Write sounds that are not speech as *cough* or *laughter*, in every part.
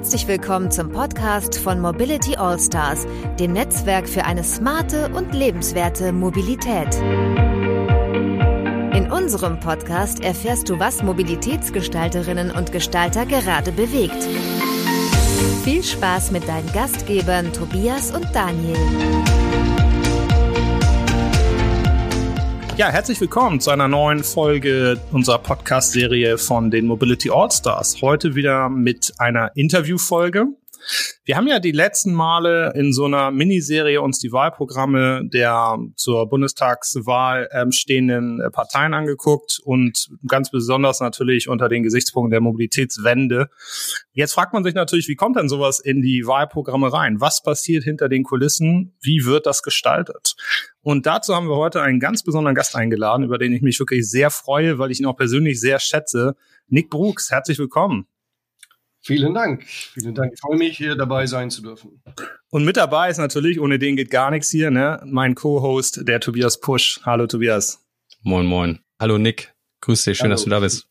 Herzlich willkommen zum Podcast von Mobility Allstars, dem Netzwerk für eine smarte und lebenswerte Mobilität. In unserem Podcast erfährst du, was Mobilitätsgestalterinnen und Gestalter gerade bewegt. Viel Spaß mit deinen Gastgebern Tobias und Daniel. Ja, herzlich willkommen zu einer neuen Folge unserer Podcast-Serie von den Mobility All-Stars. Heute wieder mit einer Interviewfolge. Wir haben ja die letzten Male in so einer Miniserie uns die Wahlprogramme der zur Bundestagswahl ähm, stehenden äh, Parteien angeguckt und ganz besonders natürlich unter den Gesichtspunkten der Mobilitätswende. Jetzt fragt man sich natürlich, wie kommt denn sowas in die Wahlprogramme rein? Was passiert hinter den Kulissen? Wie wird das gestaltet? Und dazu haben wir heute einen ganz besonderen Gast eingeladen, über den ich mich wirklich sehr freue, weil ich ihn auch persönlich sehr schätze. Nick Brooks, herzlich willkommen. Vielen Dank. Vielen Dank. Ich freue mich, hier dabei sein zu dürfen. Und mit dabei ist natürlich, ohne den geht gar nichts hier, ne? mein Co-Host, der Tobias Pusch. Hallo Tobias. Moin, moin. Hallo Nick. Grüß dich, schön, Hallo. dass du da bist.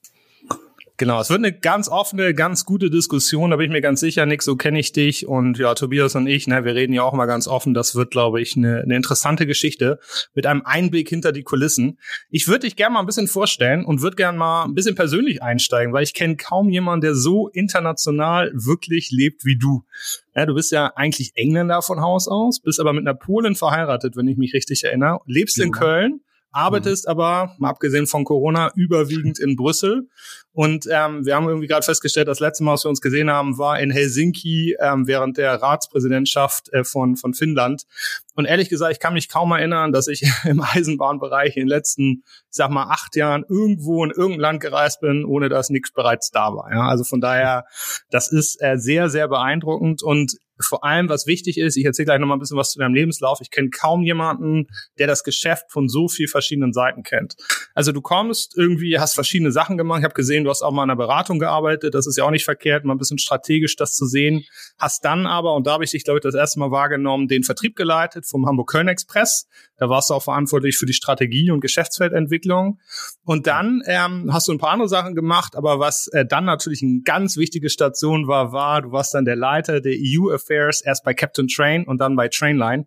Genau, es wird eine ganz offene, ganz gute Diskussion, da bin ich mir ganz sicher, Nick, so kenne ich dich und ja, Tobias und ich, ne, wir reden ja auch mal ganz offen, das wird, glaube ich, eine, eine interessante Geschichte mit einem Einblick hinter die Kulissen. Ich würde dich gerne mal ein bisschen vorstellen und würde gerne mal ein bisschen persönlich einsteigen, weil ich kenne kaum jemanden, der so international wirklich lebt wie du. Ja, du bist ja eigentlich Engländer von Haus aus, bist aber mit einer Polin verheiratet, wenn ich mich richtig erinnere, lebst ja. in Köln arbeitest mhm. aber, mal abgesehen von Corona, überwiegend in Brüssel. Und ähm, wir haben irgendwie gerade festgestellt, das letzte Mal, was wir uns gesehen haben, war in Helsinki ähm, während der Ratspräsidentschaft äh, von, von Finnland. Und ehrlich gesagt, ich kann mich kaum erinnern, dass ich *laughs* im Eisenbahnbereich in den letzten, ich sag mal, acht Jahren irgendwo in irgendein Land gereist bin, ohne dass nichts bereits da war. Ja, also von daher, das ist äh, sehr, sehr beeindruckend. Und vor allem, was wichtig ist, ich erzähle gleich noch mal ein bisschen was zu deinem Lebenslauf. Ich kenne kaum jemanden, der das Geschäft von so viel verschiedenen Seiten kennt. Also du kommst irgendwie, hast verschiedene Sachen gemacht. Ich habe gesehen, du hast auch mal in einer Beratung gearbeitet. Das ist ja auch nicht verkehrt, mal ein bisschen strategisch das zu sehen. Hast dann aber, und da habe ich dich, glaube ich, das erste Mal wahrgenommen, den Vertrieb geleitet vom Hamburg-Köln Express. Da warst du auch verantwortlich für die Strategie und Geschäftsfeldentwicklung. Und dann ähm, hast du ein paar andere Sachen gemacht, aber was äh, dann natürlich eine ganz wichtige Station war, war, du warst dann der Leiter der EU Affairs, erst bei Captain Train und dann bei Trainline.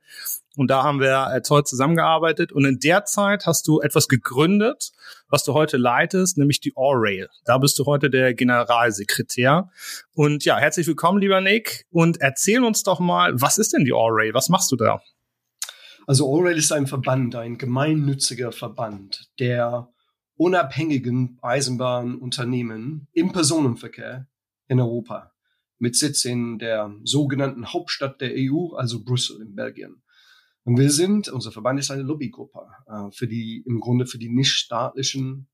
Und da haben wir äh, toll zusammengearbeitet. Und in der Zeit hast du etwas gegründet, was du heute leitest, nämlich die All-Rail. Da bist du heute der Generalsekretär. Und ja, herzlich willkommen, lieber Nick. Und erzähl uns doch mal, was ist denn die All-Rail? Was machst du da? Also All-Rail ist ein Verband, ein gemeinnütziger Verband, der unabhängigen Eisenbahnunternehmen im Personenverkehr in Europa mit Sitz in der sogenannten Hauptstadt der EU, also Brüssel in Belgien. Und wir sind, unser Verband ist eine Lobbygruppe äh, für die, im Grunde für die nichtstaatlichen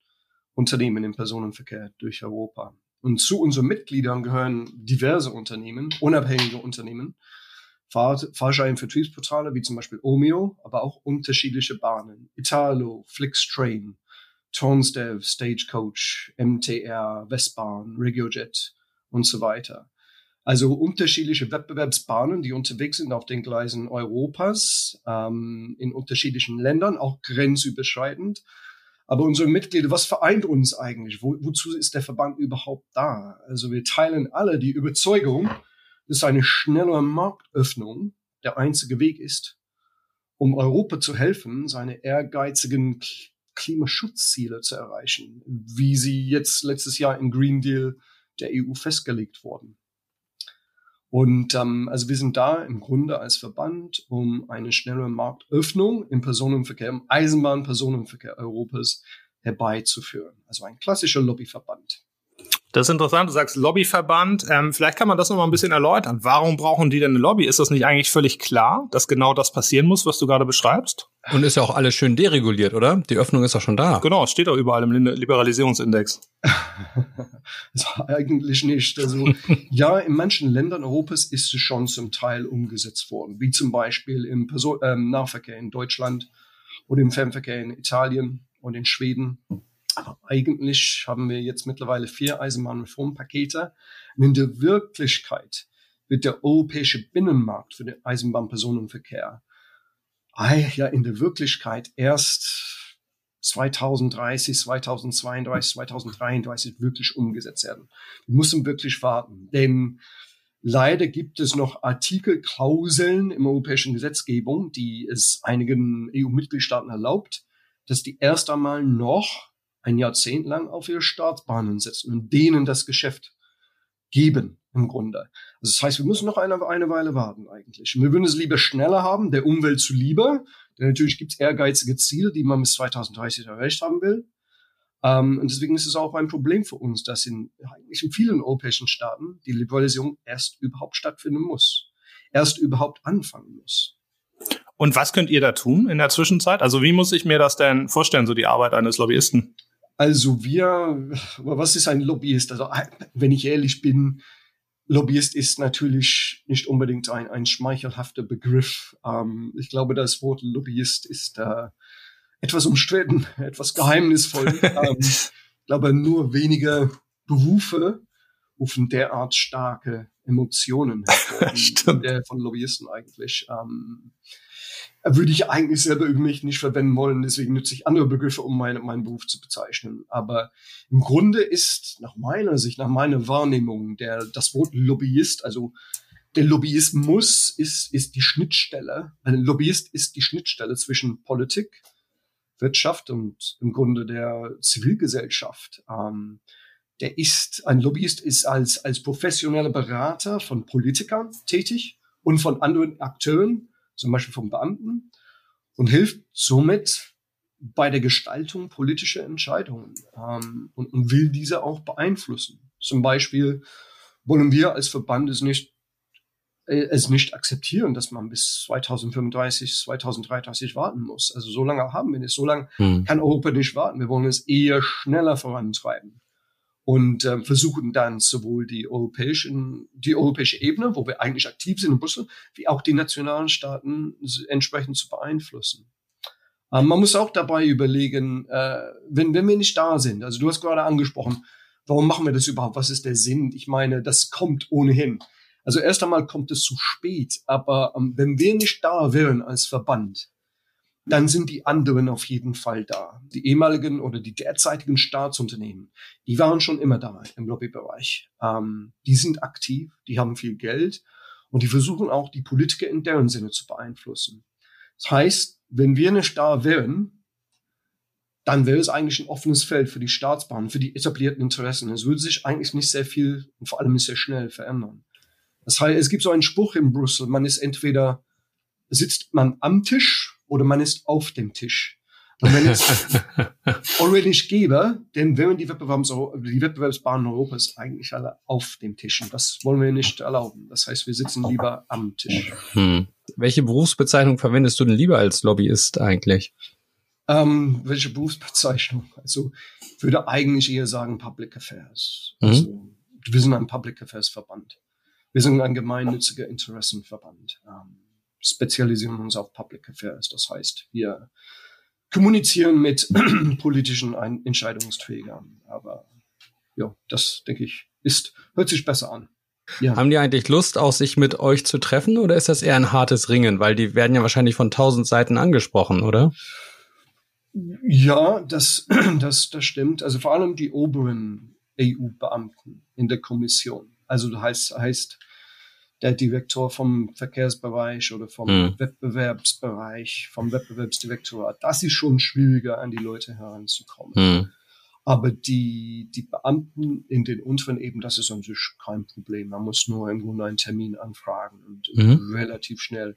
Unternehmen im Personenverkehr durch Europa. Und zu unseren Mitgliedern gehören diverse Unternehmen, unabhängige Unternehmen, Fahr Fahrschein-Vertriebsportale wie zum Beispiel Omeo, aber auch unterschiedliche Bahnen. Italo, Flixtrain, Tonsdev, Stagecoach, MTR, Westbahn, Regiojet und so weiter. Also unterschiedliche Wettbewerbsbahnen, die unterwegs sind auf den Gleisen Europas, ähm, in unterschiedlichen Ländern, auch grenzüberschreitend. Aber unsere Mitglieder, was vereint uns eigentlich? Wo, wozu ist der Verband überhaupt da? Also wir teilen alle die Überzeugung, dass eine schnelle Marktöffnung der einzige Weg ist, um Europa zu helfen, seine ehrgeizigen Klimaschutzziele zu erreichen, wie sie jetzt letztes Jahr im Green Deal der EU festgelegt wurden. Und ähm, also wir sind da im Grunde als Verband, um eine schnelle Marktöffnung im Personenverkehr, im Eisenbahnpersonenverkehr Europas herbeizuführen. Also ein klassischer Lobbyverband. Das ist interessant. Du sagst Lobbyverband. Ähm, vielleicht kann man das noch mal ein bisschen erläutern. Warum brauchen die denn eine Lobby? Ist das nicht eigentlich völlig klar, dass genau das passieren muss, was du gerade beschreibst? Und ist ja auch alles schön dereguliert, oder? Die Öffnung ist doch schon da. Genau, steht doch überall im Liberalisierungsindex. also *laughs* eigentlich nicht. Also ja, in manchen Ländern Europas ist es schon zum Teil umgesetzt worden, wie zum Beispiel im Person ähm, Nahverkehr in Deutschland oder im Fernverkehr in Italien und in Schweden. Aber eigentlich haben wir jetzt mittlerweile vier Eisenbahnreformpakete. Und in der Wirklichkeit wird der europäische Binnenmarkt für den Eisenbahnpersonenverkehr ja in der Wirklichkeit erst 2030, 2032, 2033 wirklich umgesetzt werden. Wir müssen wirklich warten, denn Leider gibt es noch Artikelklauseln im europäischen Gesetzgebung, die es einigen EU-Mitgliedstaaten erlaubt, dass die erst einmal noch ein Jahrzehnt lang auf ihre Staatsbahnen setzen und denen das Geschäft geben im Grunde. Also das heißt, wir müssen noch eine, eine Weile warten eigentlich. Und wir würden es lieber schneller haben, der Umwelt zu lieber. Denn natürlich gibt es ehrgeizige Ziele, die man bis 2030 erreicht haben will. Ähm, und deswegen ist es auch ein Problem für uns, dass in, eigentlich in vielen europäischen Staaten die Liberalisierung erst überhaupt stattfinden muss. Erst überhaupt anfangen muss. Und was könnt ihr da tun in der Zwischenzeit? Also wie muss ich mir das denn vorstellen, so die Arbeit eines Lobbyisten? Also wir, was ist ein Lobbyist? Also wenn ich ehrlich bin, Lobbyist ist natürlich nicht unbedingt ein, ein schmeichelhafter Begriff. Ähm, ich glaube, das Wort Lobbyist ist äh, etwas umstritten, *laughs* etwas geheimnisvoll. *laughs* ähm, ich glaube, nur wenige Berufe rufen derart starke Emotionen hervor, *laughs* der von Lobbyisten eigentlich. Ähm, würde ich eigentlich selber über mich nicht verwenden wollen, deswegen nutze ich andere Begriffe, um meine, meinen Beruf zu bezeichnen. Aber im Grunde ist nach meiner Sicht, nach meiner Wahrnehmung, der, das Wort Lobbyist, also der Lobbyismus ist, ist die Schnittstelle, ein Lobbyist ist die Schnittstelle zwischen Politik, Wirtschaft und im Grunde der Zivilgesellschaft. Ähm, der ist, ein Lobbyist ist als, als professioneller Berater von Politikern tätig und von anderen Akteuren, zum Beispiel vom Beamten, und hilft somit bei der Gestaltung politischer Entscheidungen ähm, und, und will diese auch beeinflussen. Zum Beispiel wollen wir als Verband es nicht äh, es nicht akzeptieren, dass man bis 2035, 2033 warten muss. Also so lange haben wir nicht. So lange hm. kann Europa nicht warten. Wir wollen es eher schneller vorantreiben und ähm, versuchen dann sowohl die europäischen, die europäische Ebene, wo wir eigentlich aktiv sind in Brüssel, wie auch die nationalen Staaten entsprechend zu beeinflussen. Ähm, man muss auch dabei überlegen, äh, wenn, wenn wir nicht da sind, also du hast gerade angesprochen, warum machen wir das überhaupt? Was ist der Sinn? Ich meine, das kommt ohnehin. Also erst einmal kommt es zu spät, aber ähm, wenn wir nicht da wären als Verband, dann sind die anderen auf jeden Fall da. Die ehemaligen oder die derzeitigen Staatsunternehmen, die waren schon immer da im Lobbybereich. Ähm, die sind aktiv, die haben viel Geld und die versuchen auch die Politiker in deren Sinne zu beeinflussen. Das heißt, wenn wir nicht da wären, dann wäre es eigentlich ein offenes Feld für die Staatsbahnen, für die etablierten Interessen. Es würde sich eigentlich nicht sehr viel und vor allem nicht sehr schnell verändern. Das heißt, es gibt so einen Spruch in Brüssel, man ist entweder, sitzt man am Tisch oder man ist auf dem Tisch. Und wenn es *laughs* already nicht gäbe, dann wären die, Wettbewerbs die Wettbewerbsbahnen Europas eigentlich alle auf dem Tisch. Und das wollen wir nicht erlauben. Das heißt, wir sitzen lieber am Tisch. Hm. Welche Berufsbezeichnung verwendest du denn lieber als Lobbyist eigentlich? Ähm, welche Berufsbezeichnung? Also ich würde eigentlich eher sagen Public Affairs. Mhm. Also, wir sind ein Public Affairs Verband. Wir sind ein gemeinnütziger Interessenverband. Ähm, spezialisieren uns auf Public Affairs. Das heißt, wir kommunizieren mit *clears throat* politischen Entscheidungsträgern. Aber ja, das denke ich, ist, hört sich besser an. Ja. Haben die eigentlich Lust, auch sich mit euch zu treffen oder ist das eher ein hartes Ringen? Weil die werden ja wahrscheinlich von tausend Seiten angesprochen, oder? Ja, das, *clears throat* das, das stimmt. Also vor allem die oberen EU-Beamten in der Kommission. Also das heißt, heißt der Direktor vom Verkehrsbereich oder vom mhm. Wettbewerbsbereich, vom Wettbewerbsdirektorat. Das ist schon schwieriger, an die Leute heranzukommen. Mhm. Aber die, die Beamten in den unteren Ebenen, das ist an sich kein Problem. Man muss nur im Grunde einen Termin anfragen und mhm. relativ schnell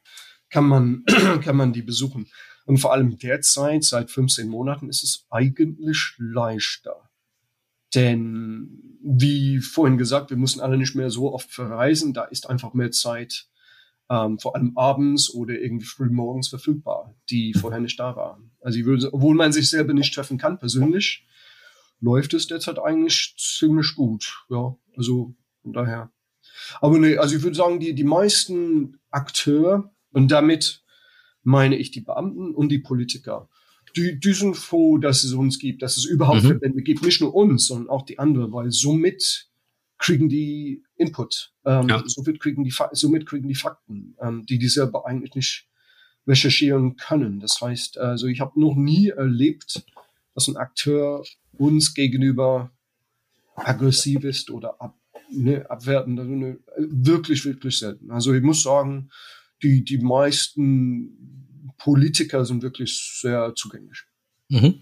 kann man, *clears throat* kann man die besuchen. Und vor allem derzeit, seit 15 Monaten, ist es eigentlich leichter denn wie vorhin gesagt, wir müssen alle nicht mehr so oft verreisen. Da ist einfach mehr Zeit, ähm, vor allem abends oder irgendwie früh morgens verfügbar, die vorher nicht da waren. Also ich würde, obwohl man sich selber nicht treffen kann persönlich, läuft es derzeit eigentlich ziemlich gut. Ja, also von daher. Aber nee, also ich würde sagen, die, die meisten Akteure, und damit meine ich die Beamten und die Politiker, die, die sind froh, dass es uns gibt, dass es überhaupt mhm. Verbände gibt, nicht nur uns, sondern auch die anderen, weil somit kriegen die Input, ähm, ja. somit kriegen die somit kriegen die Fakten, ähm, die die selber eigentlich nicht recherchieren können. Das heißt, also ich habe noch nie erlebt, dass ein Akteur uns gegenüber aggressiv ist oder ab, ne, abwerten, also ne, wirklich, wirklich selten. Also ich muss sagen, die, die meisten Politiker sind wirklich sehr zugänglich. Mhm.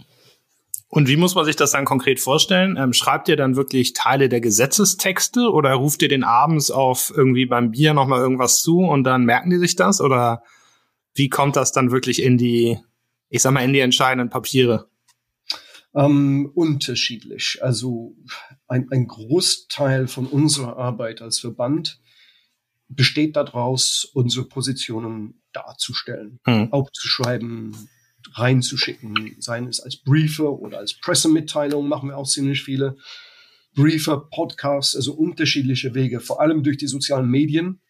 Und wie muss man sich das dann konkret vorstellen? Ähm, schreibt ihr dann wirklich Teile der Gesetzestexte oder ruft ihr den abends auf irgendwie beim Bier nochmal irgendwas zu und dann merken die sich das? Oder wie kommt das dann wirklich in die, ich sag mal, in die entscheidenden Papiere? Ähm, unterschiedlich. Also ein, ein Großteil von unserer Arbeit als Verband besteht daraus, unsere Positionen darzustellen, hm. aufzuschreiben, reinzuschicken, seien es als Briefe oder als Pressemitteilung, machen wir auch ziemlich viele. Briefe, Podcasts, also unterschiedliche Wege, vor allem durch die sozialen Medien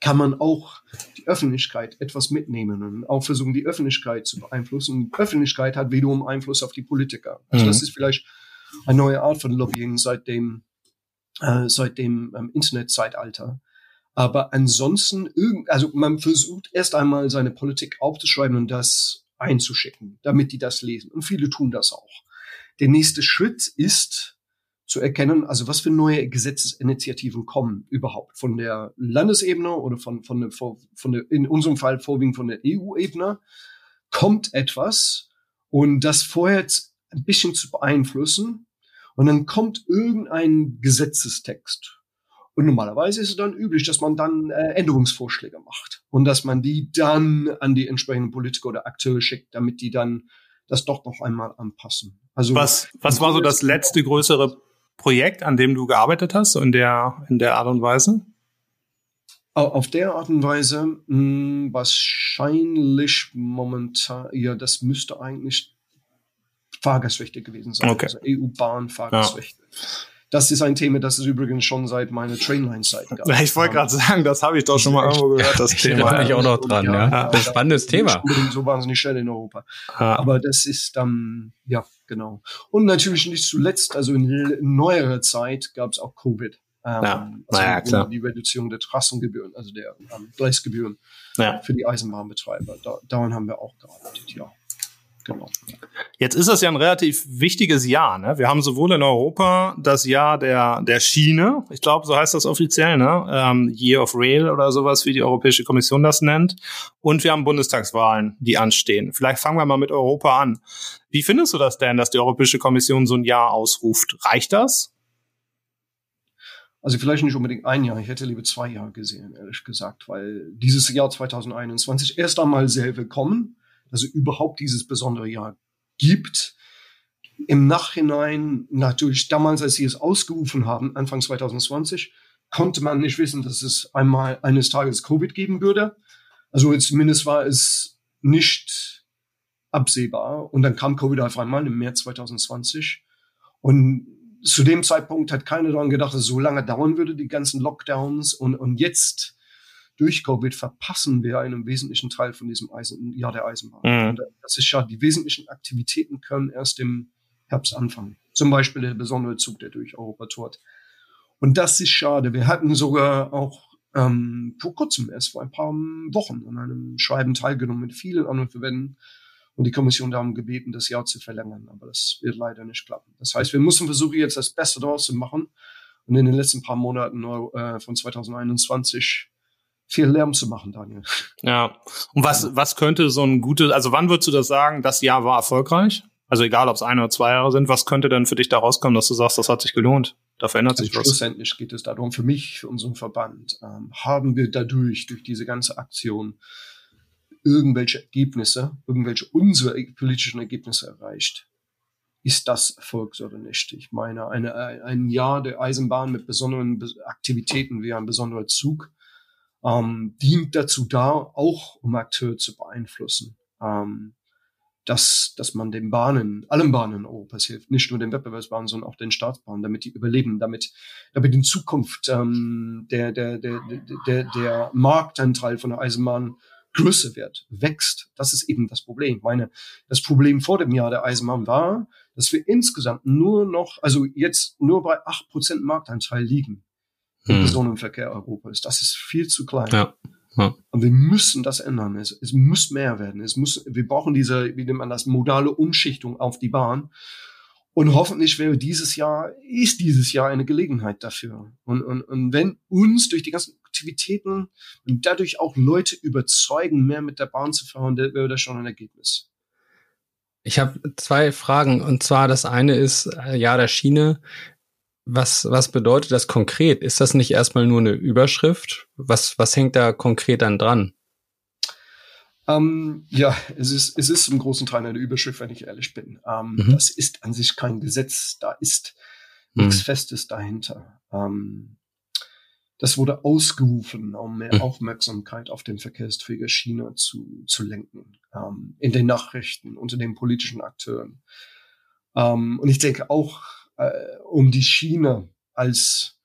kann man auch die Öffentlichkeit etwas mitnehmen und auch versuchen, die Öffentlichkeit zu beeinflussen. Die Öffentlichkeit hat wiederum Einfluss auf die Politiker. Also mhm. das ist vielleicht eine neue Art von Lobbying seit dem, äh, seit dem ähm, Internetzeitalter. Aber ansonsten, also man versucht erst einmal seine Politik aufzuschreiben und das einzuschicken, damit die das lesen. Und viele tun das auch. Der nächste Schritt ist zu erkennen, also was für neue Gesetzesinitiativen kommen überhaupt von der Landesebene oder von, von, der, von der, in unserem Fall vorwiegend von der EU-Ebene, kommt etwas und das vorher ein bisschen zu beeinflussen und dann kommt irgendein Gesetzestext und normalerweise ist es dann üblich, dass man dann äh, Änderungsvorschläge macht und dass man die dann an die entsprechenden Politiker oder Akteure schickt, damit die dann das doch noch einmal anpassen. Also was, was war so das letzte größere Projekt, an dem du gearbeitet hast in der, in der Art und Weise? Auf der Art und Weise mh, hm, wahrscheinlich momentan, ja, das müsste eigentlich Fahrgastrechte gewesen sein. Okay. Also EU-Bahn-Fahrgastrechte. Ja. Das ist ein Thema, das es übrigens schon seit meiner Trainline-Zeit gab. *laughs* Ich wollte gerade sagen, das habe ich doch schon mal irgendwo gehört, das ich Thema. Da bin ich auch noch dran, ja. ja. Das ist ein spannendes Thema. Nicht so wahnsinnig schnell in Europa. Ja. Aber das ist dann, ja, genau. Und natürlich nicht zuletzt, also in neuerer Zeit gab es auch Covid. Ähm, ja, also naja, klar. Die Reduzierung der Trassengebühren, also der ähm, Gleisgebühren ja. für die Eisenbahnbetreiber. Da, daran haben wir auch gearbeitet, ja. Genau. Jetzt ist das ja ein relativ wichtiges Jahr. Ne? Wir haben sowohl in Europa das Jahr der, der Schiene, ich glaube, so heißt das offiziell, ne? Ähm, Year of Rail oder sowas, wie die Europäische Kommission das nennt. Und wir haben Bundestagswahlen, die anstehen. Vielleicht fangen wir mal mit Europa an. Wie findest du das denn, dass die Europäische Kommission so ein Jahr ausruft? Reicht das? Also vielleicht nicht unbedingt ein Jahr, ich hätte lieber zwei Jahre gesehen, ehrlich gesagt, weil dieses Jahr 2021 erst einmal sehr willkommen also überhaupt dieses besondere Jahr gibt. Im Nachhinein, natürlich damals, als sie es ausgerufen haben, Anfang 2020, konnte man nicht wissen, dass es einmal eines Tages Covid geben würde. Also zumindest war es nicht absehbar. Und dann kam Covid auf einmal im März 2020. Und zu dem Zeitpunkt hat keiner daran gedacht, dass es so lange dauern würde, die ganzen Lockdowns. Und, und jetzt durch Covid verpassen wir einen wesentlichen Teil von diesem Eisen, Jahr der Eisenbahn. Mhm. das ist ja, die wesentlichen Aktivitäten können erst im Herbst anfangen. Zum Beispiel der besondere Zug, der durch Europa tourt. Und das ist schade. Wir hatten sogar auch ähm, vor kurzem erst vor ein paar Wochen an einem Schreiben teilgenommen mit vielen anderen Verbänden und die Kommission darum gebeten, das Jahr zu verlängern. Aber das wird leider nicht klappen. Das heißt, wir müssen versuchen, jetzt das Beste daraus zu machen und in den letzten paar Monaten äh, von 2021 viel Lärm zu machen, Daniel. Ja. Und was, was könnte so ein gutes, also wann würdest du das sagen, das Jahr war erfolgreich? Also egal, ob es ein oder zwei Jahre sind, was könnte denn für dich da rauskommen, dass du sagst, das hat sich gelohnt? Da verändert sich was. Schlussendlich geht es darum, für mich, für unseren Verband, ähm, haben wir dadurch, durch diese ganze Aktion, irgendwelche Ergebnisse, irgendwelche unsere politischen Ergebnisse erreicht. Ist das Erfolg oder nicht? Ich meine, eine, ein Jahr der Eisenbahn mit besonderen Aktivitäten wie ein besonderer Zug ähm, dient dazu da, auch um Akteure zu beeinflussen. Ähm, dass, dass man den Bahnen, allen Bahnen Europas hilft, nicht nur den Wettbewerbsbahnen, sondern auch den Staatsbahnen, damit die überleben, damit, damit in Zukunft ähm, der, der, der, der, der Marktanteil von der Eisenbahn größer wird, wächst. Das ist eben das Problem. Ich meine, das Problem vor dem Jahr der Eisenbahn war, dass wir insgesamt nur noch, also jetzt nur bei acht Prozent Marktanteil liegen im hm. Personenverkehr Europas. Das ist viel zu klein. Ja. Ja. Und wir müssen das ändern. Es, es muss mehr werden. Es muss, wir brauchen diese, wie nennt man das, modale Umschichtung auf die Bahn. Und hoffentlich wäre dieses Jahr, ist dieses Jahr eine Gelegenheit dafür. Und, und, und wenn uns durch die ganzen Aktivitäten und dadurch auch Leute überzeugen, mehr mit der Bahn zu fahren, wäre das schon ein Ergebnis. Ich habe zwei Fragen. Und zwar das eine ist, äh, ja, der Schiene. Was, was bedeutet das konkret? Ist das nicht erstmal nur eine Überschrift? Was, was hängt da konkret dann dran? Ähm, ja, es ist, es ist im großen Teil eine Überschrift, wenn ich ehrlich bin. Ähm, mhm. Das ist an sich kein Gesetz, da ist mhm. nichts Festes dahinter. Ähm, das wurde ausgerufen, um mehr mhm. Aufmerksamkeit auf den Verkehrsträger China zu, zu lenken, ähm, in den Nachrichten, unter den politischen Akteuren. Ähm, und ich denke auch, äh, um die China als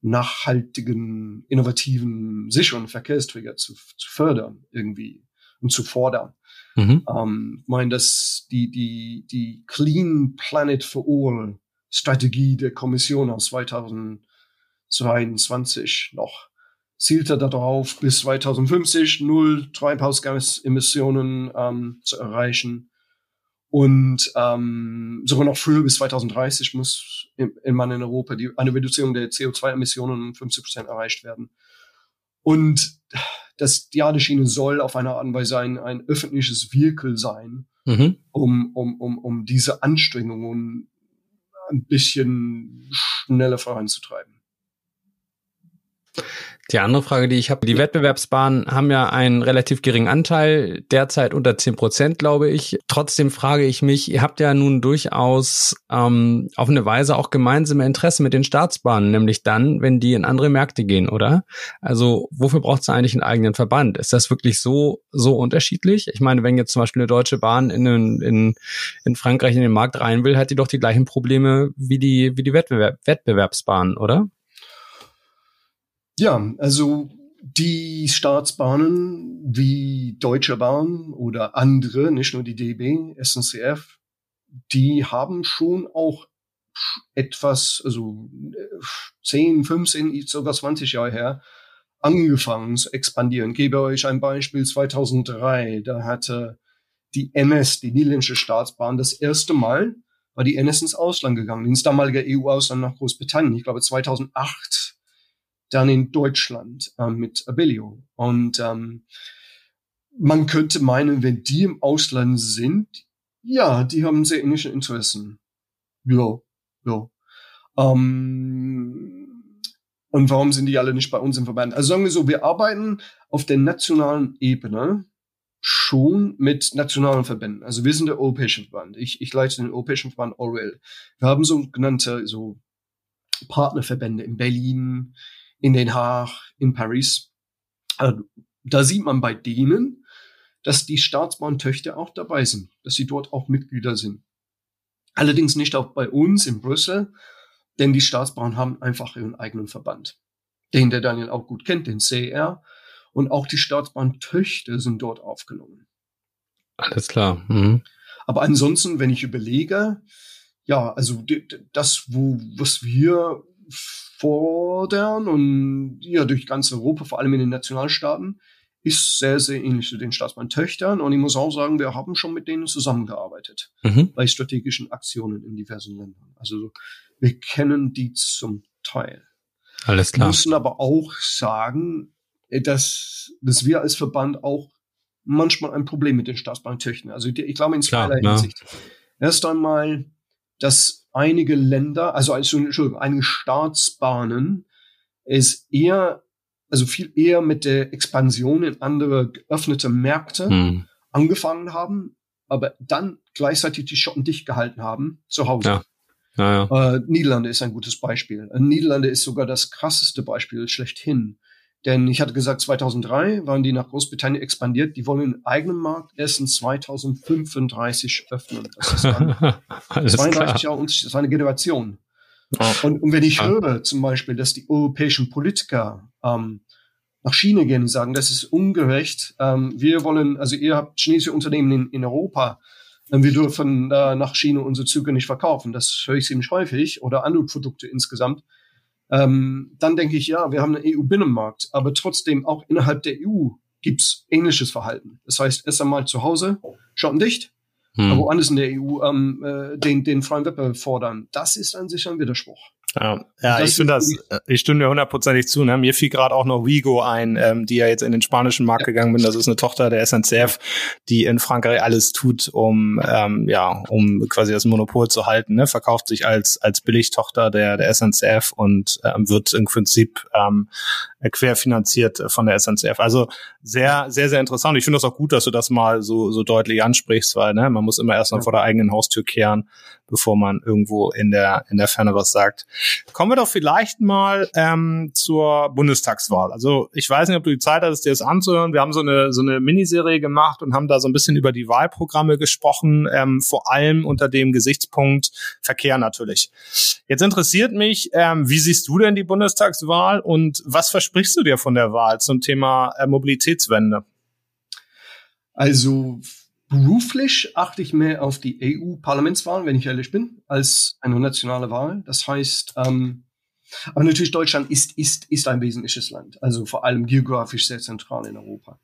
nachhaltigen, innovativen, sicheren Verkehrsträger zu, zu fördern irgendwie und zu fordern. Mhm. Ähm, ich meine, dass die, die, die Clean Planet for All Strategie der Kommission aus 2022 noch zielte darauf, bis 2050 null Treibhausgasemissionen ähm, zu erreichen. Und ähm, sogar noch früher bis 2030 muss in, in man in Europa die, eine Reduzierung der CO2-Emissionen um 50 Prozent erreicht werden. Und das Schiene soll auf eine Art und Weise ein, ein öffentliches Vehikel sein, mhm. um, um, um, um diese Anstrengungen ein bisschen schneller voranzutreiben. Die andere Frage, die ich habe, die Wettbewerbsbahnen haben ja einen relativ geringen Anteil, derzeit unter zehn Prozent, glaube ich. Trotzdem frage ich mich, ihr habt ja nun durchaus ähm, auf eine Weise auch gemeinsame Interessen mit den Staatsbahnen, nämlich dann, wenn die in andere Märkte gehen, oder? Also wofür braucht es eigentlich einen eigenen Verband? Ist das wirklich so so unterschiedlich? Ich meine, wenn jetzt zum Beispiel eine Deutsche Bahn in, in, in Frankreich in den Markt rein will, hat die doch die gleichen Probleme wie die wie die Wettbewerb, Wettbewerbsbahnen, oder? Ja, also die Staatsbahnen wie Deutsche Bahn oder andere, nicht nur die DB, SNCF, die haben schon auch etwas, also 10, 15, sogar 20 Jahre her, angefangen zu expandieren. Ich gebe euch ein Beispiel 2003. Da hatte die NS, die niederländische Staatsbahn, das erste Mal war die NS ins Ausland gegangen, ins damalige EU-Ausland nach Großbritannien. Ich glaube 2008 dann in Deutschland äh, mit Abellio. Und ähm, man könnte meinen, wenn die im Ausland sind, ja, die haben sehr ähnliche Interessen. Ja, ja. Ähm, und warum sind die alle nicht bei uns im Verband? Also sagen wir so, wir arbeiten auf der nationalen Ebene schon mit nationalen Verbänden. Also wir sind der Europäische Verband. Ich, ich leite den Europäischen Verband Orwell. Wir haben sogenannte so Partnerverbände in Berlin, in Den Haag, in Paris. Also, da sieht man bei denen, dass die Staatsbahntöchter auch dabei sind, dass sie dort auch Mitglieder sind. Allerdings nicht auch bei uns in Brüssel, denn die Staatsbahnen haben einfach ihren eigenen Verband, den der Daniel auch gut kennt, den CR. Und auch die Staatsbahntöchter sind dort aufgenommen. Alles klar. Mhm. Aber ansonsten, wenn ich überlege, ja, also das, wo, was wir fordern und ja, durch ganz Europa, vor allem in den Nationalstaaten, ist sehr, sehr ähnlich zu den Staatsbahntöchtern. Und ich muss auch sagen, wir haben schon mit denen zusammengearbeitet mhm. bei strategischen Aktionen in diversen Ländern. Also wir kennen die zum Teil. Alles klar. Wir müssen aber auch sagen, dass, dass wir als Verband auch manchmal ein Problem mit den Staatsbahntöchtern. Also ich glaube in zweierlei Hinsicht. Erst einmal, dass einige Länder, also, Entschuldigung, einige Staatsbahnen es eher, also viel eher mit der Expansion in andere geöffnete Märkte hm. angefangen haben, aber dann gleichzeitig die Schotten dicht gehalten haben zu Hause. Ja. Ja, ja. Äh, Niederlande ist ein gutes Beispiel. Äh, Niederlande ist sogar das krasseste Beispiel schlechthin. Denn ich hatte gesagt, 2003 waren die nach Großbritannien expandiert. Die wollen den eigenen Markt erst in 2035 öffnen. Das ist dann *laughs* 32 Jahre Unterschied. Das war eine Generation. Oh. Und, und wenn ich höre zum Beispiel, dass die europäischen Politiker ähm, nach China gehen und sagen, das ist ungerecht. Ähm, wir wollen, also ihr habt chinesische Unternehmen in, in Europa, ähm, wir dürfen äh, nach China unsere Züge nicht verkaufen. Das höre ich ziemlich häufig oder andere Produkte insgesamt ähm, dann denke ich, ja, wir haben einen EU-Binnenmarkt, aber trotzdem auch innerhalb der EU gibt's ähnliches Verhalten. Das heißt, erst einmal zu Hause, schottendicht hm. woanders in der EU ähm, äh, den, den freien Wettbewerb fordern. Das ist an sich ein Widerspruch. Ja, ja ich finde das, äh, ich stimme dir hundertprozentig zu. Ne? Mir fiel gerade auch noch Wigo ein, ähm, die ja jetzt in den spanischen Markt ja. gegangen bin. Das ist eine Tochter der SNCF, die in Frankreich alles tut, um ähm, ja, um quasi das Monopol zu halten. Ne? Verkauft sich als als Billigtochter der der SNCF und ähm, wird im Prinzip ähm, querfinanziert von der SNCF. Also sehr, sehr, sehr interessant. Ich finde das auch gut, dass du das mal so so deutlich ansprichst, weil ne, man muss immer erst mal ja. vor der eigenen Haustür kehren, bevor man irgendwo in der in der Ferne was sagt. Kommen wir doch vielleicht mal ähm, zur Bundestagswahl. Also ich weiß nicht, ob du die Zeit hattest, dir das anzuhören. Wir haben so eine, so eine Miniserie gemacht und haben da so ein bisschen über die Wahlprogramme gesprochen, ähm, vor allem unter dem Gesichtspunkt Verkehr natürlich. Jetzt interessiert mich, ähm, wie siehst du denn die Bundestagswahl und was versprichst du dir von der Wahl zum Thema äh, Mobilitätswende? Also Beruflich achte ich mehr auf die EU-Parlamentswahlen, wenn ich ehrlich bin, als eine nationale Wahl. Das heißt, ähm, aber natürlich Deutschland ist, ist, ist ein wesentliches Land, also vor allem geografisch sehr zentral in Europa.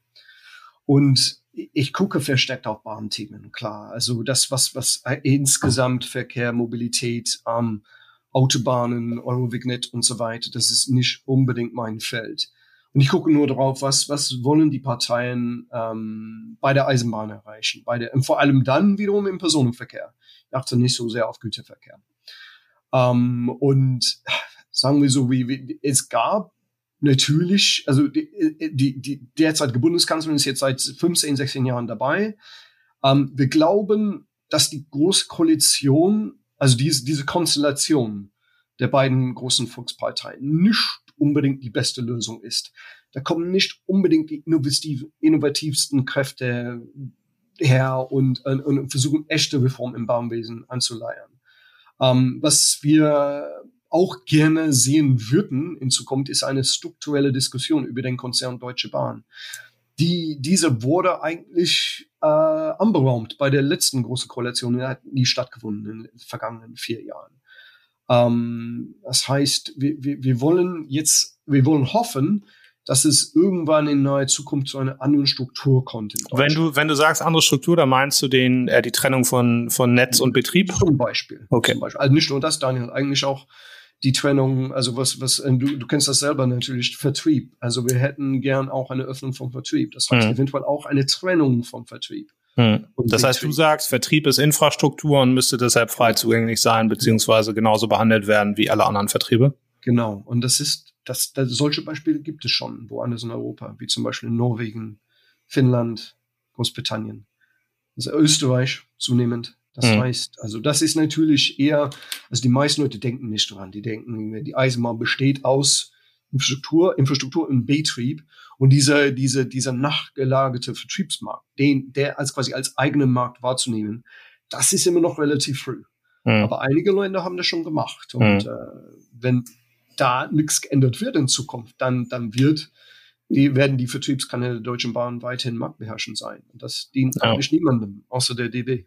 Und ich gucke verstärkt auf Bahnthemen, klar. Also das, was, was insgesamt Verkehr, Mobilität, ähm, Autobahnen, Eurovignet und so weiter, das ist nicht unbedingt mein Feld. Und ich gucke nur darauf, was, was wollen die Parteien ähm, bei der Eisenbahn erreichen. Bei der, vor allem dann wiederum im Personenverkehr. Ich achte nicht so sehr auf Güterverkehr. Ähm, und sagen wir so, wie, wie es gab natürlich, also die, die, die derzeitige Bundeskanzlerin ist jetzt seit 15, 16 Jahren dabei. Ähm, wir glauben, dass die Große Koalition, also diese, diese Konstellation der beiden großen Volksparteien nicht unbedingt die beste Lösung ist. Da kommen nicht unbedingt die innovativ, innovativsten Kräfte her und, und, versuchen echte Reformen im Baumwesen anzuleiern. Ähm, was wir auch gerne sehen würden in Zukunft, ist eine strukturelle Diskussion über den Konzern Deutsche Bahn. Die, diese wurde eigentlich äh, anberaumt bei der letzten großen Koalition, die hat nie stattgefunden in den vergangenen vier Jahren. Ähm, das heißt, wir, wir, wir wollen jetzt, wir wollen hoffen, dass es irgendwann in naher Zukunft zu einer anderen Struktur kommt. Wenn du, wenn du sagst andere Struktur, dann meinst du den, äh, die Trennung von, von Netz und Betrieb? Zum Beispiel. Okay. Zum Beispiel. Also nicht nur das, Daniel, eigentlich auch die Trennung, also was, was, äh, du, du kennst das selber natürlich, Vertrieb. Also wir hätten gern auch eine Öffnung vom Vertrieb. Das heißt mhm. eventuell auch eine Trennung vom Vertrieb. Hm. Das heißt, du sagst, Vertrieb ist Infrastruktur und müsste deshalb frei zugänglich sein, beziehungsweise genauso behandelt werden wie alle anderen Vertriebe? Genau. Und das ist, das, das, solche Beispiele gibt es schon woanders in Europa, wie zum Beispiel in Norwegen, Finnland, Großbritannien. Also Österreich zunehmend. Das hm. heißt, also das ist natürlich eher, also die meisten Leute denken nicht dran. Die denken, die Eisenbahn besteht aus Infrastruktur, Infrastruktur und Betrieb und dieser, dieser, dieser nachgelagerte Vertriebsmarkt, den, der als quasi als eigenen Markt wahrzunehmen, das ist immer noch relativ früh. Mhm. Aber einige Länder haben das schon gemacht. Und mhm. äh, wenn da nichts geändert wird in Zukunft, dann, dann wird die, werden die Vertriebskanäle der Deutschen Bahn weiterhin marktbeherrschend sein. Und das dient ja. eigentlich niemandem, außer der DB.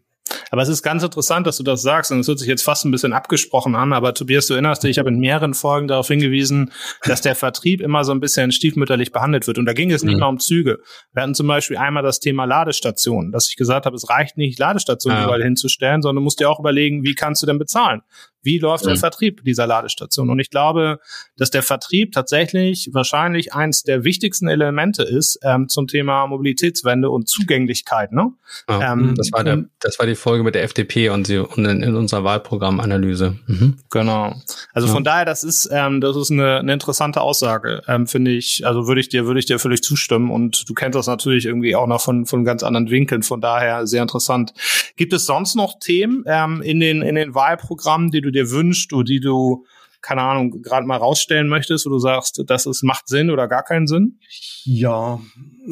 Aber es ist ganz interessant, dass du das sagst, und es hört sich jetzt fast ein bisschen abgesprochen an, aber Tobias, du erinnerst dich, ich habe in mehreren Folgen darauf hingewiesen, dass der Vertrieb immer so ein bisschen stiefmütterlich behandelt wird. Und da ging es nicht mhm. nur um Züge. Wir hatten zum Beispiel einmal das Thema Ladestationen, dass ich gesagt habe, es reicht nicht, Ladestationen ja. überall hinzustellen, sondern du musst dir auch überlegen, wie kannst du denn bezahlen? Wie läuft mhm. der Vertrieb dieser Ladestation? Und ich glaube, dass der Vertrieb tatsächlich wahrscheinlich eins der wichtigsten Elemente ist ähm, zum Thema Mobilitätswende und Zugänglichkeit. Ne? Ja, ähm, das, war der, das war die Folge mit der FDP und, sie, und in, in unserer Wahlprogrammanalyse. Mhm. Genau. Also ja. von daher, das ist ähm, das ist eine, eine interessante Aussage, ähm, finde ich. Also würde ich dir würde ich dir völlig zustimmen. Und du kennst das natürlich irgendwie auch noch von von ganz anderen Winkeln. Von daher sehr interessant. Gibt es sonst noch Themen ähm, in den in den Wahlprogrammen, die du dir wünschst oder die du keine Ahnung, gerade mal rausstellen möchtest, wo du sagst, das ist, macht Sinn oder gar keinen Sinn? Ja,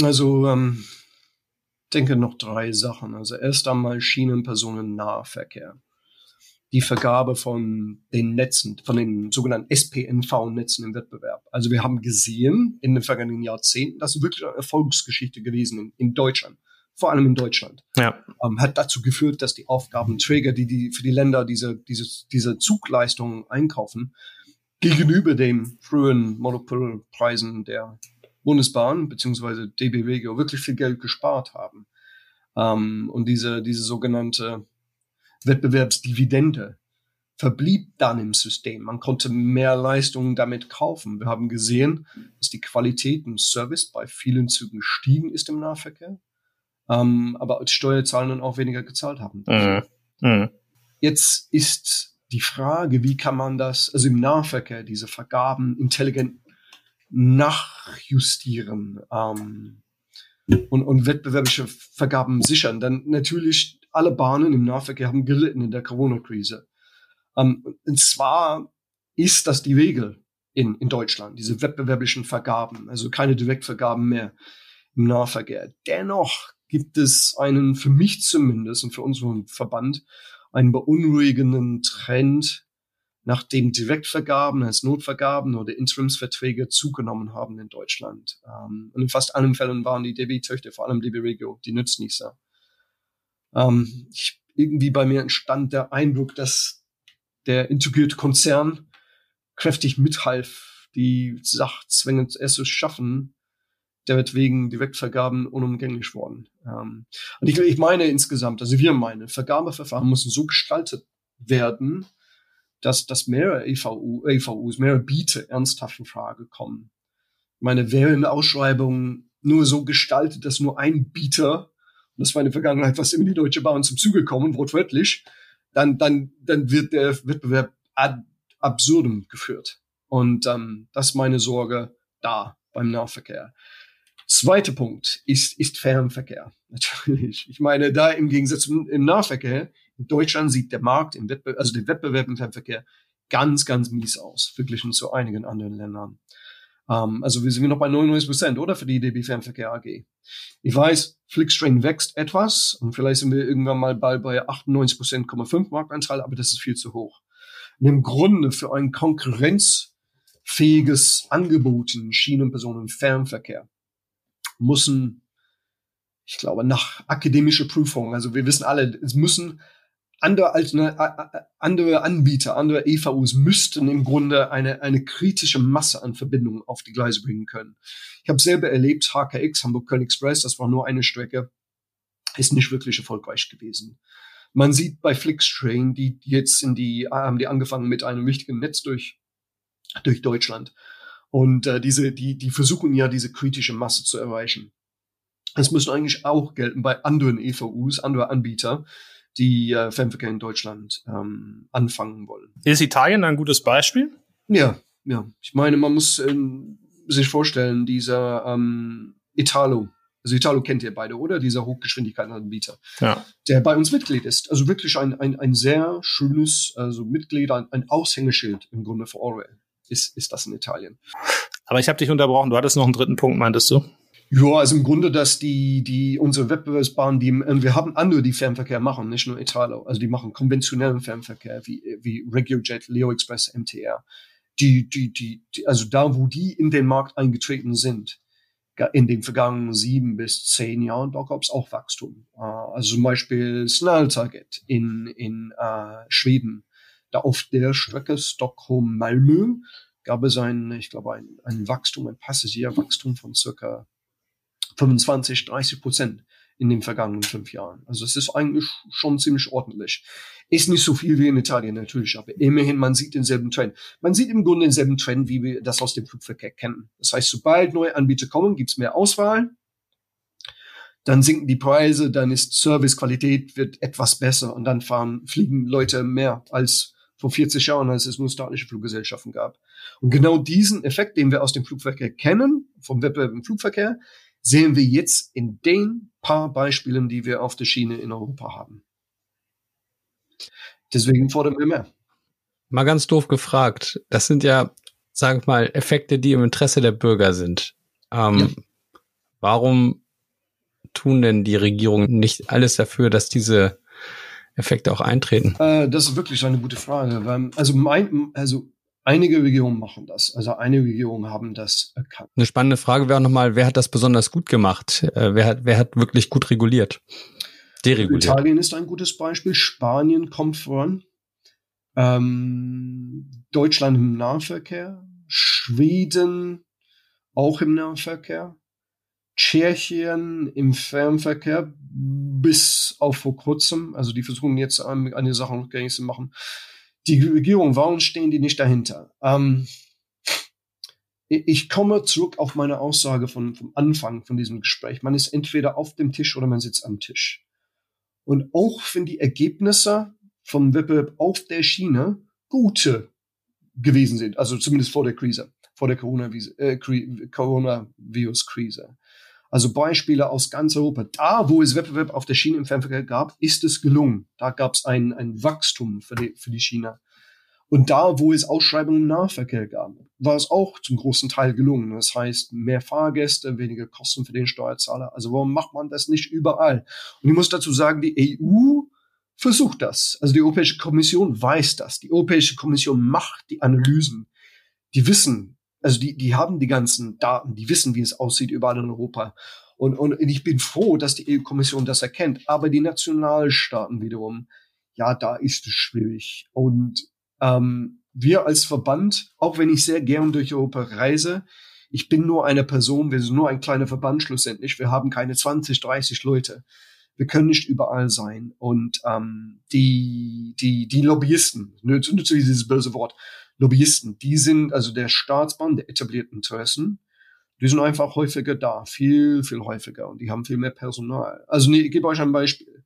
also ähm, denke noch drei Sachen. Also erst einmal Schienenpersonennahverkehr. Die Vergabe von den Netzen, von den sogenannten SPNV-Netzen im Wettbewerb. Also wir haben gesehen in den vergangenen Jahrzehnten, das ist wirklich eine Erfolgsgeschichte gewesen in, in Deutschland vor allem in Deutschland, ja. ähm, hat dazu geführt, dass die Aufgabenträger, die, die für die Länder diese, diese, diese Zugleistungen einkaufen, gegenüber den frühen Monopolpreisen der Bundesbahn bzw. DB Regio wirklich viel Geld gespart haben. Ähm, und diese, diese sogenannte Wettbewerbsdividende verblieb dann im System. Man konnte mehr Leistungen damit kaufen. Wir haben gesehen, dass die Qualität im Service bei vielen Zügen gestiegen ist im Nahverkehr, ähm, aber als Steuerzahlenden auch weniger gezahlt haben. Mhm. Mhm. Jetzt ist die Frage, wie kann man das, also im Nahverkehr, diese Vergaben intelligent nachjustieren ähm, und, und wettbewerbliche Vergaben sichern. Dann natürlich alle Bahnen im Nahverkehr haben gelitten in der Corona-Krise. Ähm, und zwar ist das die Regel in, in Deutschland, diese wettbewerblichen Vergaben, also keine Direktvergaben mehr im Nahverkehr. Dennoch gibt es einen, für mich zumindest und für unseren Verband, einen beunruhigenden Trend, nachdem Direktvergaben als Notvergaben oder Interimsverträge zugenommen haben in Deutschland. Ähm, und in fast allen Fällen waren die DB-Töchter, vor allem DB Regio, die Nütznießer. Ähm, ich, irgendwie bei mir entstand der Eindruck, dass der integrierte Konzern kräftig mithalf, die Sachzwänge zu schaffen, der wird wegen Direktvergaben unumgänglich worden. Ähm, und ich, ich meine insgesamt, also wir meinen, Vergabeverfahren müssen so gestaltet werden, dass, dass mehrere EVU, EVUs, mehrere Bieter ernsthaft in Frage kommen. Ich meine, wäre eine Ausschreibung nur so gestaltet, dass nur ein Bieter, und das war in der Vergangenheit was immer die Deutsche Bahn zum Zuge kommen, wortwörtlich, dann, dann, dann wird der Wettbewerb ad absurdum geführt. Und ähm, das ist meine Sorge da beim Nahverkehr. Zweiter Punkt ist, ist Fernverkehr. *laughs* Natürlich. Ich meine, da im Gegensatz im Nahverkehr, in Deutschland sieht der Markt im Wettbewerb, also der Wettbewerb im Fernverkehr ganz, ganz mies aus, verglichen zu einigen anderen Ländern. Um, ähm, also wir sind noch bei 99 Prozent, oder? Für die DB Fernverkehr AG. Ich weiß, Flixtrain wächst etwas und vielleicht sind wir irgendwann mal bald bei 98 Prozent, 5 Marktanteil, aber das ist viel zu hoch. Und im Grunde für ein konkurrenzfähiges Angebot in Schienenpersonen Fernverkehr müssen, ich glaube, nach akademischer Prüfung, also wir wissen alle, es müssen andere, Altern andere Anbieter, andere EVUs müssten im Grunde eine, eine kritische Masse an Verbindungen auf die Gleise bringen können. Ich habe selber erlebt, HKX, Hamburg-Köln Express, das war nur eine Strecke, ist nicht wirklich erfolgreich gewesen. Man sieht bei Flixtrain, die jetzt in die, haben die angefangen mit einem wichtigen Netz durch, durch Deutschland. Und äh, diese, die, die versuchen ja, diese kritische Masse zu erreichen. Das müsste eigentlich auch gelten bei anderen EVUs, andere Anbieter, die äh, Fernverkehr in Deutschland ähm, anfangen wollen. Ist Italien ein gutes Beispiel? Ja, ja. Ich meine, man muss ähm, sich vorstellen, dieser ähm, Italo, also Italo kennt ihr beide, oder? Dieser Hochgeschwindigkeitsanbieter, ja. der bei uns Mitglied ist. Also wirklich ein, ein, ein sehr schönes, also Mitglied, ein, ein Aushängeschild im Grunde für Orwell ist, ist das in Italien. Aber ich habe dich unterbrochen. Du hattest noch einen dritten Punkt, meintest du? Ja, also im Grunde, dass die, die, unsere Wettbewerbsbahnen, die, wir haben andere, die Fernverkehr machen, nicht nur Italo. Also die machen konventionellen Fernverkehr, wie, wie RegioJet, Leo Express, MTR. Die, die, die, die, also da, wo die in den Markt eingetreten sind, in den vergangenen sieben bis zehn Jahren, da gab es auch Wachstum. Äh, also zum Beispiel Snell Target in, in uh, Schweden. Da auf der Strecke Stockholm-Malmö gab es ein, ich glaube, ein, ein Wachstum, ein Passagierwachstum von circa 25, 30 Prozent in den vergangenen fünf Jahren. Also es ist eigentlich schon ziemlich ordentlich. Ist nicht so viel wie in Italien natürlich, aber immerhin, man sieht denselben Trend. Man sieht im Grunde denselben Trend, wie wir das aus dem Flugverkehr kennen. Das heißt, sobald neue Anbieter kommen, gibt es mehr Auswahl. Dann sinken die Preise, dann ist Servicequalität wird etwas besser und dann fahren, fliegen Leute mehr als vor 40 Jahren, als es nur staatliche Fluggesellschaften gab. Und genau diesen Effekt, den wir aus dem Flugverkehr kennen, vom Wettbewerb im Flugverkehr, sehen wir jetzt in den paar Beispielen, die wir auf der Schiene in Europa haben. Deswegen fordern wir mehr. Mal ganz doof gefragt. Das sind ja, sage ich mal, Effekte, die im Interesse der Bürger sind. Ähm, ja. Warum tun denn die Regierungen nicht alles dafür, dass diese Effekte auch eintreten? Äh, das ist wirklich eine gute Frage. Weil, also, mein, also einige Regierungen machen das. Also einige Regierungen haben das erkannt. Eine spannende Frage wäre nochmal, wer hat das besonders gut gemacht? Äh, wer, hat, wer hat wirklich gut reguliert? Dereguliert. Italien ist ein gutes Beispiel. Spanien kommt voran. Ähm, Deutschland im Nahverkehr. Schweden auch im Nahverkehr. Tschechien im Fernverkehr bis auf vor kurzem, also die versuchen jetzt ähm, eine Sache nicht zu machen. Die Regierung, warum stehen die nicht dahinter? Ähm, ich komme zurück auf meine Aussage von, vom Anfang von diesem Gespräch. Man ist entweder auf dem Tisch oder man sitzt am Tisch. Und auch wenn die Ergebnisse vom Wettbewerb auf der Schiene gute gewesen sind, also zumindest vor der Krise, vor der Corona-Virus-Krise. Corona also Beispiele aus ganz Europa. Da, wo es Wettbewerb auf der Schiene im Fernverkehr gab, ist es gelungen. Da gab es ein, ein Wachstum für die, für die Schiene. Und da, wo es Ausschreibungen im Nahverkehr gab, war es auch zum großen Teil gelungen. Das heißt, mehr Fahrgäste, weniger Kosten für den Steuerzahler. Also warum macht man das nicht überall? Und ich muss dazu sagen, die EU versucht das. Also die Europäische Kommission weiß das. Die Europäische Kommission macht die Analysen. Die wissen, also die, die haben die ganzen Daten, die wissen, wie es aussieht überall in Europa. Und, und ich bin froh, dass die EU-Kommission das erkennt. Aber die Nationalstaaten wiederum, ja, da ist es schwierig. Und ähm, wir als Verband, auch wenn ich sehr gern durch Europa reise, ich bin nur eine Person, wir sind nur ein kleiner Verband schlussendlich. Wir haben keine 20, 30 Leute. Wir können nicht überall sein. Und ähm, die, die, die Lobbyisten, nütze dieses böse Wort, Lobbyisten, die sind also der Staatsbahn, der etablierten Interessen, die sind einfach häufiger da, viel, viel häufiger und die haben viel mehr Personal. Also nee, ich gebe euch ein Beispiel.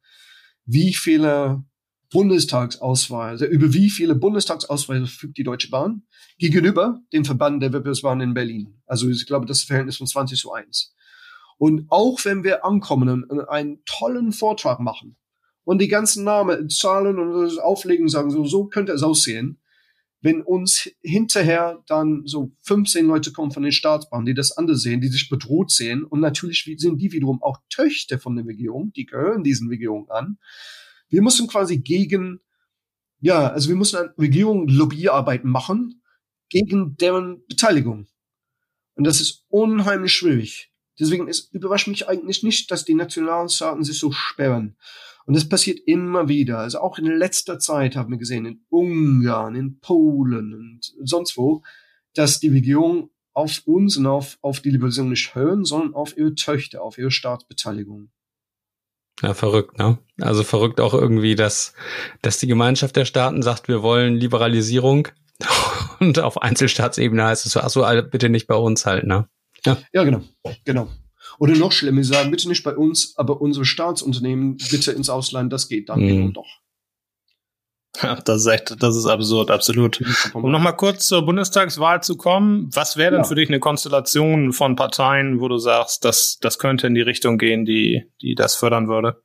Wie viele Bundestagsausweise, über wie viele Bundestagsausweise verfügt die Deutsche Bahn gegenüber dem Verband der Wettbewerbsbahnen in Berlin. Also ich glaube, das Verhältnis von 20 zu 1. Und auch wenn wir ankommen und einen tollen Vortrag machen und die ganzen Namen, Zahlen und auflegen, sagen, so, so könnte es aussehen, wenn uns hinterher dann so 15 Leute kommen von den Staatsbahnen, die das anders sehen, die sich bedroht sehen und natürlich sind die wiederum auch Töchter von der Regierung, die gehören diesen Regierungen an, wir müssen quasi gegen, ja, also wir müssen an Regierung Lobbyarbeit machen gegen deren Beteiligung. Und das ist unheimlich schwierig. Deswegen ist, überrascht mich eigentlich nicht, dass die Nationalstaaten sich so sperren. Und das passiert immer wieder. Also auch in letzter Zeit haben wir gesehen, in Ungarn, in Polen und sonst wo, dass die Regierung auf uns und auf, auf die Liberalisierung nicht hören, sondern auf ihre Töchter, auf ihre Staatsbeteiligung. Ja, verrückt, ne? Also verrückt auch irgendwie, dass, dass die Gemeinschaft der Staaten sagt, wir wollen Liberalisierung *laughs* und auf Einzelstaatsebene heißt es so, ach so, bitte nicht bei uns halt, ne? Ja, ja genau, genau. Oder noch schlimmer, sagen, bitte nicht bei uns, aber unsere Staatsunternehmen bitte ins Ausland, das geht dann mhm. eben doch. Ja, das ist echt, das ist absurd, absolut. Um nochmal kurz zur Bundestagswahl zu kommen, was wäre denn ja. für dich eine Konstellation von Parteien, wo du sagst, dass das könnte in die Richtung gehen, die, die das fördern würde?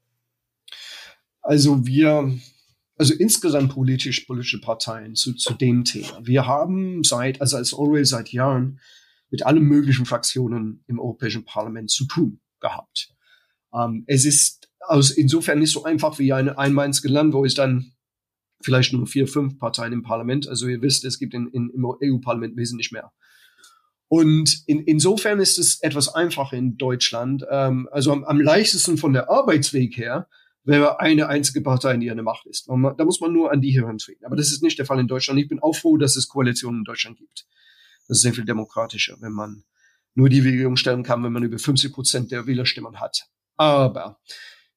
Also wir, also insgesamt politisch, politische Parteien zu, zu dem Thema. Wir haben seit, also als Orwell seit Jahren mit allen möglichen Fraktionen im Europäischen Parlament zu tun gehabt. Ähm, es ist aus, insofern nicht so einfach wie ein einmaliges Land, wo es dann vielleicht nur vier, fünf Parteien im Parlament. Also ihr wisst, es gibt in, in, im EU-Parlament wesentlich mehr. Und in, insofern ist es etwas einfacher in Deutschland. Ähm, also am, am leichtesten von der Arbeitsweg her wäre eine einzige Partei, die an der Macht ist. Man, da muss man nur an die herantreten. Aber das ist nicht der Fall in Deutschland. Ich bin auch froh, dass es Koalitionen in Deutschland gibt. Das ist sehr viel demokratischer, wenn man nur die Regierung stellen kann, wenn man über 50 Prozent der Wählerstimmen hat. Aber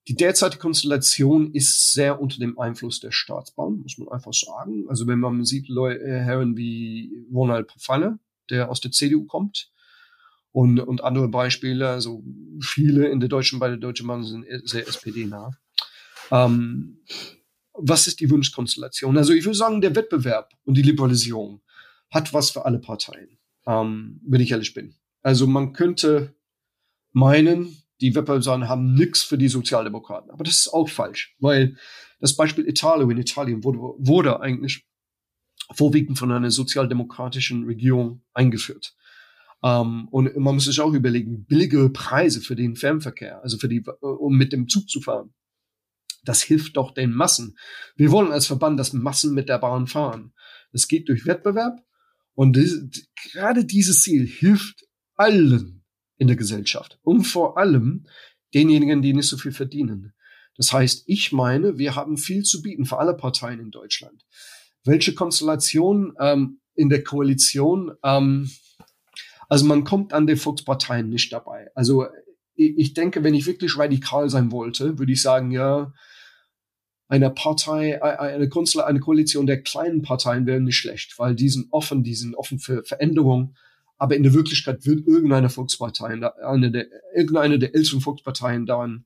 die derzeitige Konstellation ist sehr unter dem Einfluss der Staatsbahn, muss man einfach sagen. Also wenn man sieht, Leute, äh, Herren wie Ronald Pofalla, der aus der CDU kommt, und, und andere Beispiele, also viele in der deutschen, bei der Deutschen Bahn sind sehr SPD-nah. Ähm, was ist die Wunschkonstellation? Also ich würde sagen, der Wettbewerb und die Liberalisierung hat was für alle Parteien, ähm, wenn ich ehrlich bin. Also man könnte meinen, die Wettbewerbssachen haben nichts für die Sozialdemokraten. Aber das ist auch falsch, weil das Beispiel Italien, in Italien wurde, wurde eigentlich vorwiegend von einer sozialdemokratischen Regierung eingeführt. Um, und man muss sich auch überlegen, billige Preise für den Fernverkehr, also für die, um mit dem Zug zu fahren. Das hilft doch den Massen. Wir wollen als Verband, dass Massen mit der Bahn fahren. Das geht durch Wettbewerb und das, gerade dieses Ziel hilft allen in der Gesellschaft und vor allem denjenigen, die nicht so viel verdienen. Das heißt, ich meine, wir haben viel zu bieten für alle Parteien in Deutschland. Welche Konstellation ähm, in der Koalition? Ähm, also man kommt an den Volksparteien nicht dabei. Also ich denke, wenn ich wirklich radikal sein wollte, würde ich sagen, ja, eine Partei, eine, Konstella eine Koalition der kleinen Parteien wäre nicht schlecht, weil die sind offen, die sind offen für Veränderungen. Aber in der Wirklichkeit wird irgendeine Volkspartei, eine der, irgendeine der älteren Volksparteien daran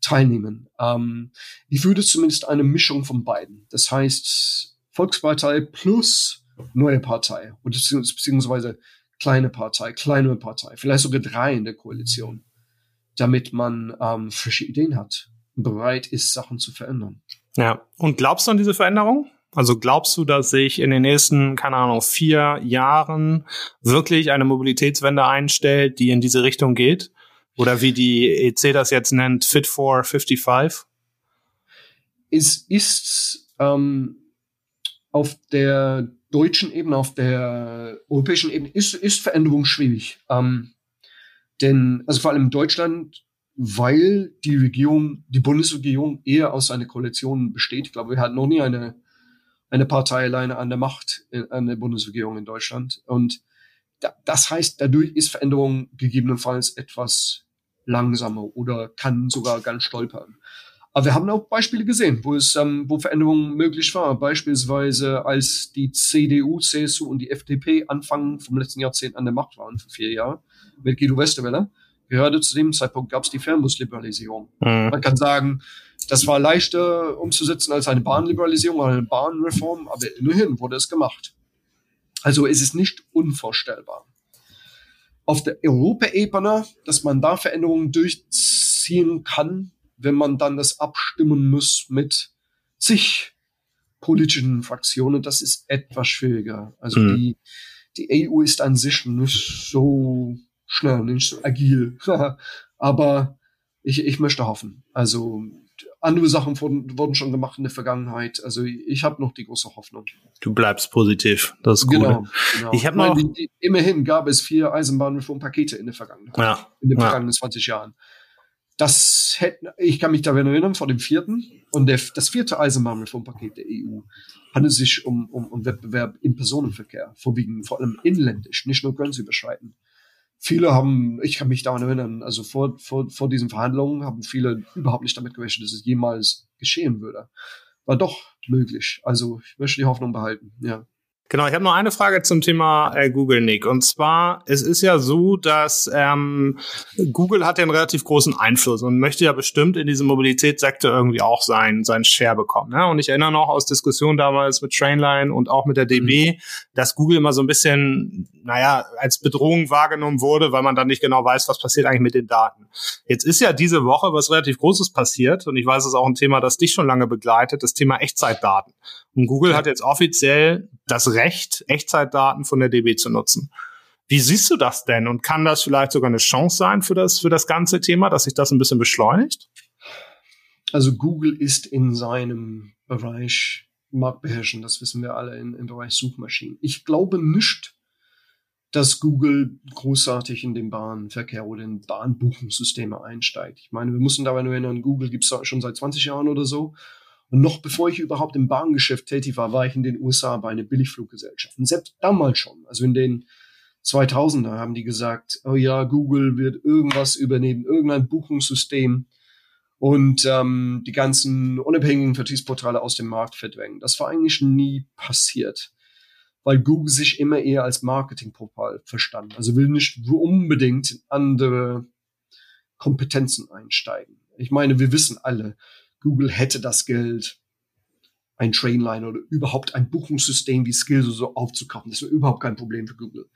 teilnehmen. Ähm, ich würde zumindest eine Mischung von beiden. Das heißt, Volkspartei plus neue Partei oder beziehungsweise kleine Partei, kleine Partei, vielleicht sogar drei in der Koalition, damit man ähm, frische Ideen hat bereit ist, Sachen zu verändern. Ja, und glaubst du an diese Veränderung? Also glaubst du, dass sich in den nächsten, keine Ahnung, vier Jahren wirklich eine Mobilitätswende einstellt, die in diese Richtung geht? Oder wie die EC das jetzt nennt, Fit for 55? Es ist ähm, auf der deutschen Ebene, auf der europäischen Ebene, ist, ist Veränderung schwierig. Ähm, denn, also vor allem in Deutschland weil die Regierung, die Bundesregierung eher aus einer Koalition besteht. Ich glaube, wir hatten noch nie eine, eine Partei alleine an der Macht, in, an der Bundesregierung in Deutschland. Und da, das heißt, dadurch ist Veränderung gegebenenfalls etwas langsamer oder kann sogar ganz stolpern. Aber wir haben auch Beispiele gesehen, wo es, ähm, wo Veränderungen möglich war. Beispielsweise, als die CDU, CSU und die FDP Anfang vom letzten Jahrzehnt an der Macht waren, für vier Jahre, mit Guido Westerwelle, Gerade zu dem Zeitpunkt gab es die Fernbusliberalisierung. Mhm. Man kann sagen, das war leichter umzusetzen als eine Bahnliberalisierung oder eine Bahnreform, aber immerhin wurde es gemacht. Also es ist nicht unvorstellbar. Auf der Europaebene, dass man da Veränderungen durchziehen kann, wenn man dann das abstimmen muss mit zig politischen Fraktionen, das ist etwas schwieriger. Also mhm. die, die EU ist an sich nicht so schnell, nicht so agil. *laughs* Aber ich, ich möchte hoffen. Also andere Sachen wurden, wurden schon gemacht in der Vergangenheit. Also ich habe noch die große Hoffnung. Du bleibst positiv. Das ist gut. Genau, genau. Ich habe noch die, die, immerhin gab es vier Eisenbahnreformpakete in der Vergangenheit. Ja. In den vergangenen ja. 20 Jahren. Das hätte, ich kann mich daran erinnern, vor dem vierten und der, das vierte Eisenbahnreformpaket der EU handelt sich um, um, um Wettbewerb im Personenverkehr, vorwiegend vor allem inländisch, nicht nur grenzüberschreitend viele haben, ich kann mich daran erinnern, also vor, vor, vor diesen Verhandlungen haben viele überhaupt nicht damit gerechnet, dass es jemals geschehen würde. War doch möglich. Also ich möchte die Hoffnung behalten, ja. Genau, ich habe noch eine Frage zum Thema äh, Google, Nick. Und zwar, es ist ja so, dass ähm, Google hat ja einen relativ großen Einfluss und möchte ja bestimmt in diesem Mobilitätssektor irgendwie auch sein, sein Share bekommen. Ne? Und ich erinnere noch aus Diskussionen damals mit Trainline und auch mit der DB, mhm. dass Google immer so ein bisschen, naja, als Bedrohung wahrgenommen wurde, weil man dann nicht genau weiß, was passiert eigentlich mit den Daten. Jetzt ist ja diese Woche was relativ Großes passiert und ich weiß, es ist auch ein Thema, das dich schon lange begleitet, das Thema Echtzeitdaten. Und Google hat jetzt offiziell das Recht, Echtzeitdaten von der DB zu nutzen. Wie siehst du das denn? Und kann das vielleicht sogar eine Chance sein für das, für das ganze Thema, dass sich das ein bisschen beschleunigt? Also Google ist in seinem Bereich marktbeherrschend, das wissen wir alle in, im Bereich Suchmaschinen. Ich glaube nicht, dass Google großartig in den Bahnverkehr oder in Bahnbuchungssysteme einsteigt. Ich meine, wir müssen dabei nur erinnern, Google gibt es schon seit 20 Jahren oder so und noch bevor ich überhaupt im Bahngeschäft tätig war, war ich in den USA bei einer Billigfluggesellschaft. Und selbst damals schon, also in den 2000er haben die gesagt, oh ja, Google wird irgendwas übernehmen, irgendein Buchungssystem und ähm, die ganzen unabhängigen Vertriebsportale aus dem Markt verdrängen. Das war eigentlich nie passiert, weil Google sich immer eher als Marketingportal verstand. Also will nicht unbedingt in andere Kompetenzen einsteigen. Ich meine, wir wissen alle, Google hätte das Geld, ein Trainline oder überhaupt ein Buchungssystem wie Skills oder so aufzukaufen. Das wäre überhaupt kein Problem für Google.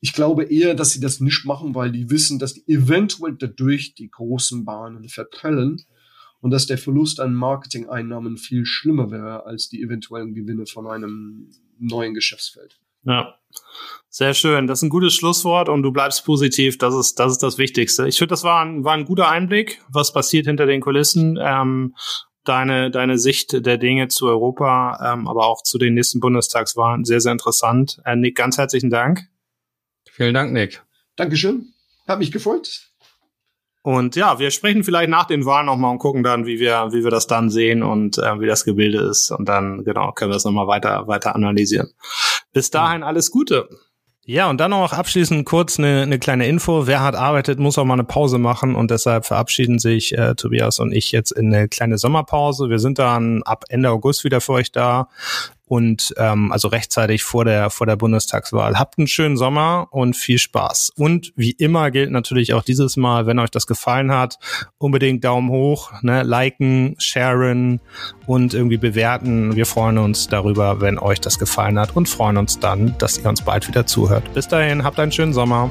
Ich glaube eher, dass sie das nicht machen, weil die wissen, dass die eventuell dadurch die großen Bahnen verprellen und dass der Verlust an Marketing-Einnahmen viel schlimmer wäre als die eventuellen Gewinne von einem neuen Geschäftsfeld. Ja. Sehr schön. Das ist ein gutes Schlusswort und du bleibst positiv. Das ist, das ist das Wichtigste. Ich finde, das war ein, war ein guter Einblick, was passiert hinter den Kulissen. Ähm, deine, deine Sicht der Dinge zu Europa, ähm, aber auch zu den nächsten Bundestagswahlen sehr, sehr interessant. Äh, Nick, ganz herzlichen Dank. Vielen Dank, Nick. Dankeschön. Hat mich gefreut. Und ja, wir sprechen vielleicht nach den Wahlen nochmal und gucken dann, wie wir, wie wir das dann sehen und äh, wie das Gebilde ist. Und dann, genau, können wir das nochmal weiter, weiter analysieren. Bis dahin alles Gute. Ja, und dann noch abschließend kurz eine, eine kleine Info. Wer hart arbeitet, muss auch mal eine Pause machen und deshalb verabschieden sich äh, Tobias und ich jetzt in eine kleine Sommerpause. Wir sind dann ab Ende August wieder für euch da und ähm, also rechtzeitig vor der vor der Bundestagswahl. Habt einen schönen Sommer und viel Spaß. Und wie immer gilt natürlich auch dieses Mal, wenn euch das gefallen hat, unbedingt Daumen hoch, ne, liken, sharen und irgendwie bewerten. Wir freuen uns darüber, wenn euch das gefallen hat und freuen uns dann, dass ihr uns bald wieder zuhört. Bis dahin, habt einen schönen Sommer.